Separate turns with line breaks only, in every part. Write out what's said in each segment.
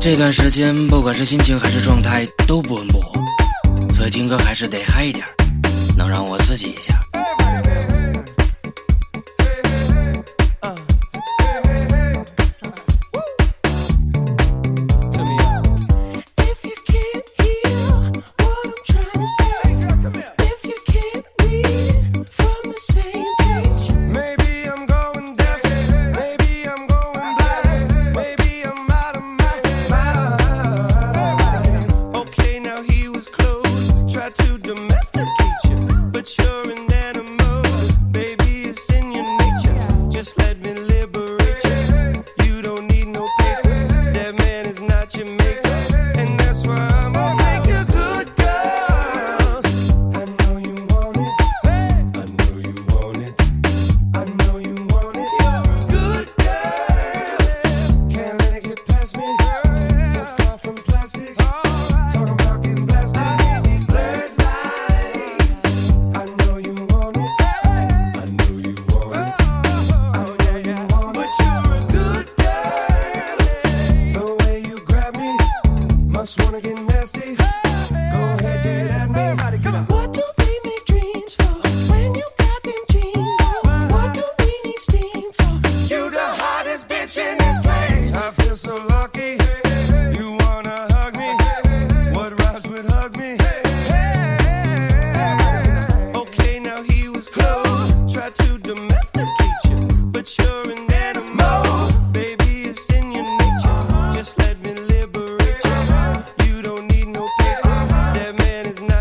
这段时间不管是心情还是状态都不温不火所以听歌还是得嗨一点能让我刺激一下。
make and that's why I'm.
nasty. Go ahead, get at me. What do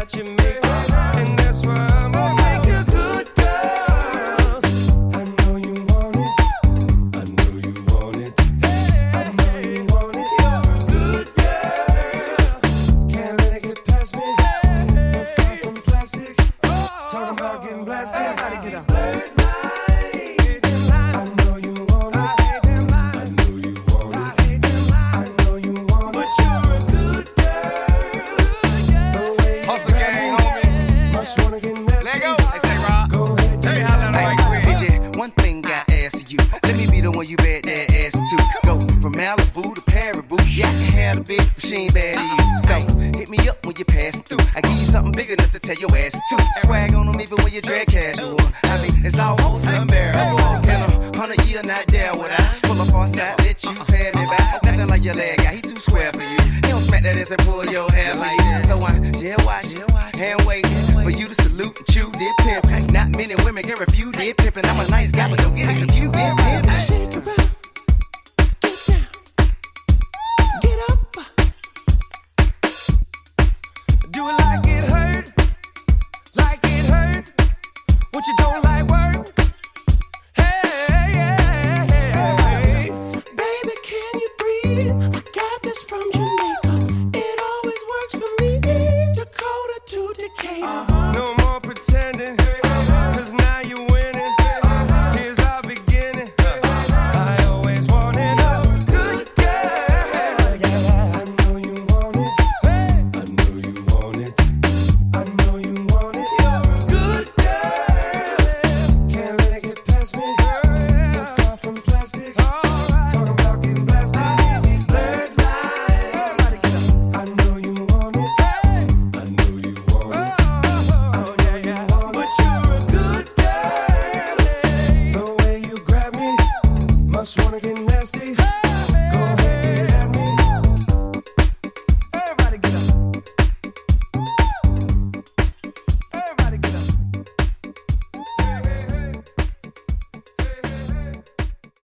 that you Let go.
They say, Rob. Go
ahead. Hey, holla
like hey, one thing got ass you. Let me be the one you bad that ass to. Go from Malibu to Paribu. Yeah, I can have a big machine bad you. So hit me up when you pass through. I give you something big enough to tell your ass to. Swag on them even when you drag casual. I mean, it's almost unbearable. In a hundred year, not there would pull up on let you uh-uh. pay me back. Nothing like your leg, yeah, he too square that ass pull your hair like that. So I dare watch, hand wait for you to salute and chew, did pimp. Not many women can refuse, did and I'm a nice guy, but don't get it
just wanna get nasty. Hey!